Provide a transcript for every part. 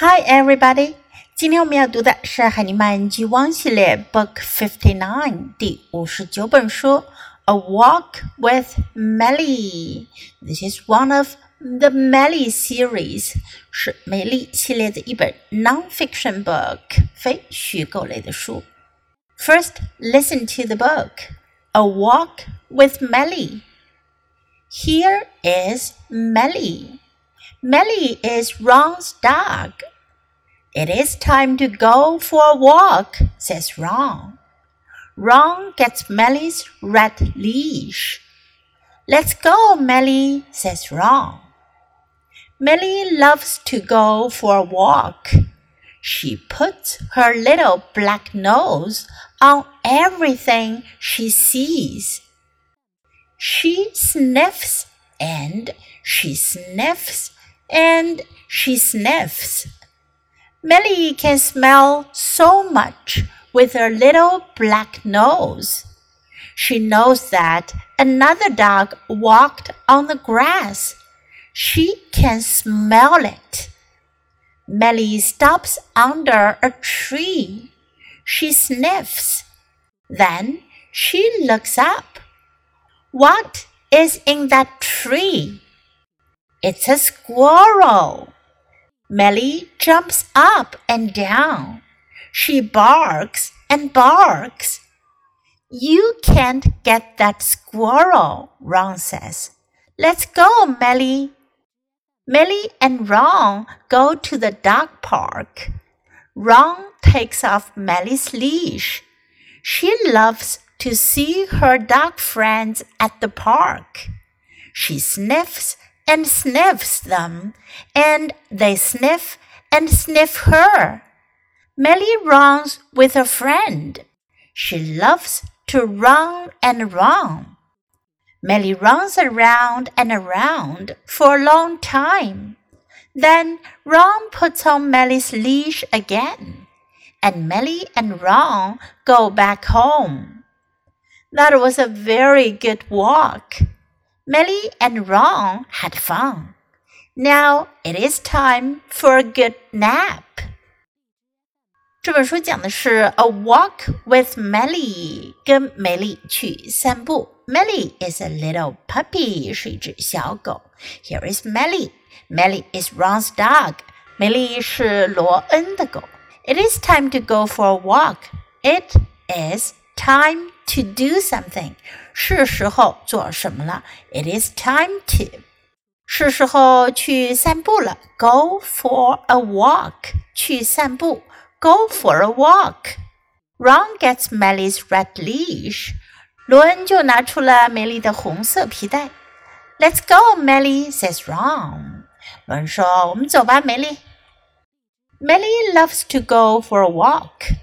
Hi, everybody！今天我们要读的是《海尼曼记汪》系列 Book Fifty Nine 第五十九本书《A Walk with Meli》。This is one of the Meli series，是美丽系列的一本 non-fiction book，非虚构类的书。First, listen to the book A Walk with Meli. Here is Meli. Meli is Ron's dog. It is time to go for a walk, says Ron. Ron gets Meli's red leash. Let's go, Meli, says Ron. Meli loves to go for a walk. She puts her little black nose on everything she sees. She sniffs and she sniffs and she sniffs. Meli can smell so much with her little black nose. She knows that another dog walked on the grass. She can smell it. Meli stops under a tree. She sniffs. Then she looks up. What is in that tree? It's a squirrel. Meli jumps up and down. She barks and barks. You can't get that squirrel, Ron says. Let's go, Meli. Meli and Ron go to the dog park. Ron takes off Meli's leash. She loves to see her dog friends at the park. She sniffs and sniffs them, and they sniff and sniff her. Meli runs with a friend. She loves to run and run. Meli runs around and around for a long time. Then Ron puts on Meli's leash again, and Meli and Ron go back home. That was a very good walk. Millie and Ron had fun. Now it is time for a good nap. 这本书讲的是 A Walk with Meli，跟梅丽去散步。Meli is a little puppy，是一只小狗。Here is Meli. Meli is Ron's dog. 梅丽是罗恩的狗。It is time to go for a walk. It is time to do something, something，是时候做什么了。It is time to，是时候去散步了。Go for a walk，去散步。Go for a walk. Ron gets Meli's red leash，罗恩就拿出了梅丽的红色皮带。Let's go, Meli，says Ron。罗恩说：“我们走吧，梅丽。” Meli loves to go for a walk。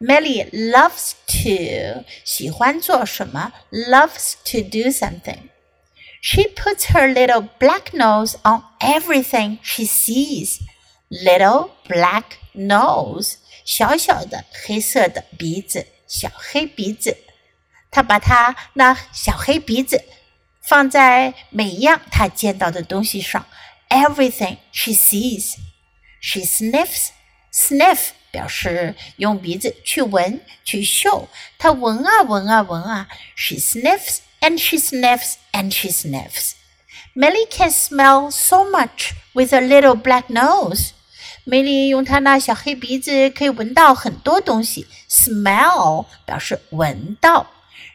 Melly loves to 喜欢做什么？loves to do something. She puts her little black nose on everything she sees. Little black nose，小小的黑色的鼻子，小黑鼻子。她把她那小黑鼻子放在每一样她见到的东西上。Everything she sees. She sniffs, sniff 表示用鼻子去闻、去嗅。她闻啊闻啊闻啊，she sniffs and she sniffs and she sniffs. Melly can smell so much with a little black nose. 梅丽用她那小黑鼻子可以闻到很多东西。Smell 表示闻到。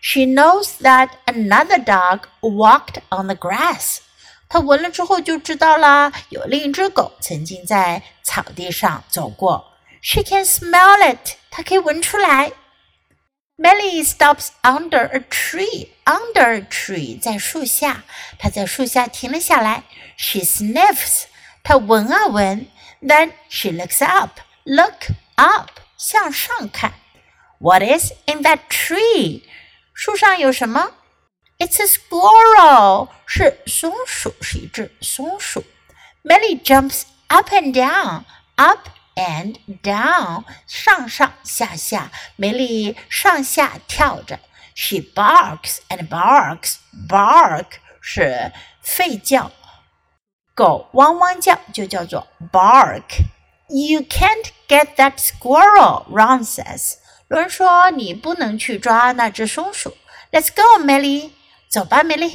She knows that another dog walked on the grass. 她闻了之后就知道啦，有另一只狗曾经在草地上走过。she can smell it. 它可以闻出来。Melly stops under a tree. Under a tree，在树下。她在树下停了下来。She sniffs. 她闻啊闻。Then she looks up. Look up，向上看。What is in that tree？树上有什么 ？It's a squirrel，是松鼠，是一只松鼠。Melly jumps up and down. Up and down，上上下下，梅丽上下跳着。She barks and barks. Bark 是吠叫，狗汪汪叫就叫做 bark。 You can't get that squirrel, Ron says. 伦说：“你不能去抓那只松鼠。” Let's go, Millie. 走吧，Millie。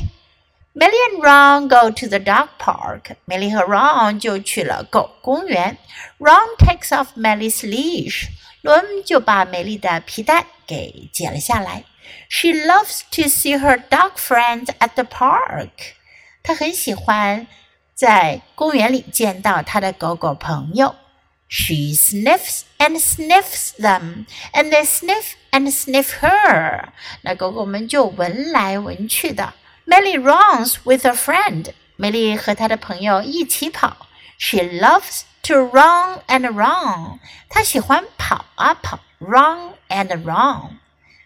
Millie and Ron go to the dog park. Millie 和 Ron 就去了狗公园。Ron takes off Millie's leash. 伦就把美丽的皮带给解了下来。She loves to see her dog friends at the park. 她很喜欢在公园里见到她的狗狗朋友。She sniffs and sniffs them, and they sniff and sniff her. 那狗狗们就闻来闻去的。Millie runs with a friend. 美丽和她的朋友一起跑。She loves to run and run. 她喜欢跑啊跑，run and run.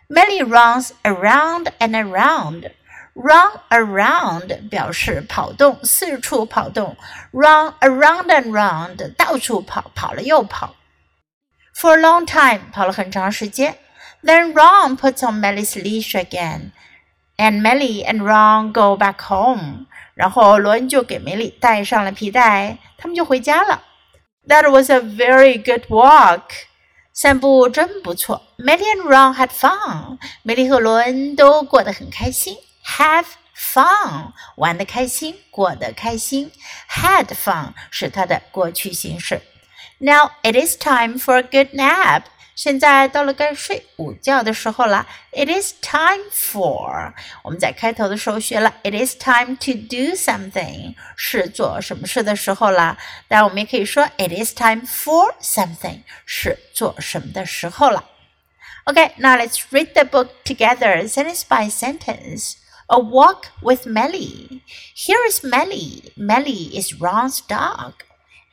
Millie runs around and around. Run around 表示跑动，四处跑动。Run around and round 到处跑，跑了又跑。For a long time 跑了很长时间。Then Ron puts on Millie's leash again, and Millie and Ron go back home. 然后罗恩就给梅丽戴上了皮带，他们就回家了。That was a very good walk. 散步真不错。Millie and Ron had fun. 梅丽和罗恩都过得很开心。have fun，玩的开心，过得开心。Had fun 是它的过去形式。Now it is time for a good nap。现在到了该睡午觉的时候了。It is time for。我们在开头的时候学了，It is time to do something，是做什么事的时候了。当然，我们也可以说，It is time for something，是做什么的时候了。Okay, now let's read the book together, sentence by sentence. A walk with Meli. Here is Meli. Meli is Ron's dog.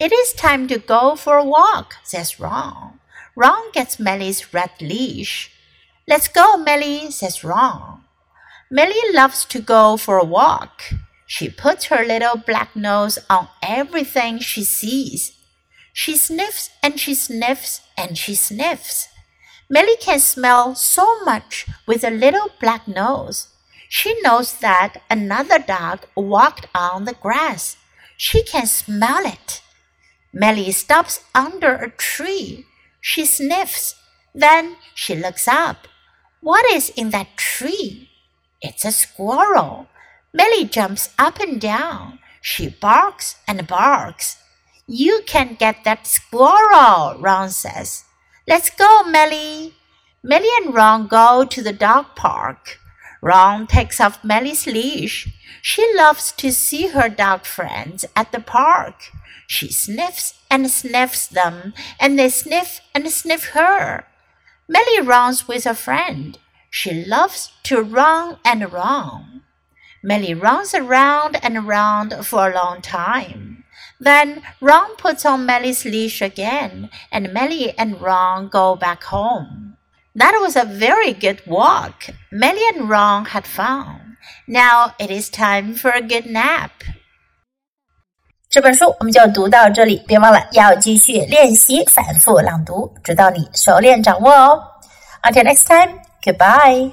It is time to go for a walk, says Ron. Ron gets Meli's red leash. Let's go, Meli, says Ron. Meli loves to go for a walk. She puts her little black nose on everything she sees. She sniffs and she sniffs and she sniffs. Meli can smell so much with a little black nose. She knows that another dog walked on the grass. She can smell it. Meli stops under a tree. She sniffs. Then she looks up. What is in that tree? It's a squirrel. Meli jumps up and down. She barks and barks. You can get that squirrel, Ron says. Let's go, Meli. Meli and Ron go to the dog park. Ron takes off Meli's leash. She loves to see her dog friends at the park. She sniffs and sniffs them, and they sniff and sniff her. Meli runs with a friend. She loves to run and run. Meli runs around and around for a long time. Then Ron puts on Meli's leash again, and Meli and Ron go back home. That was a very good walk. Melly and Ron had fun. Now it is time for a good nap. 这本书我们就读到这里，别忘了要继续练习反复朗读，直到你熟练掌握哦。Until next time, goodbye.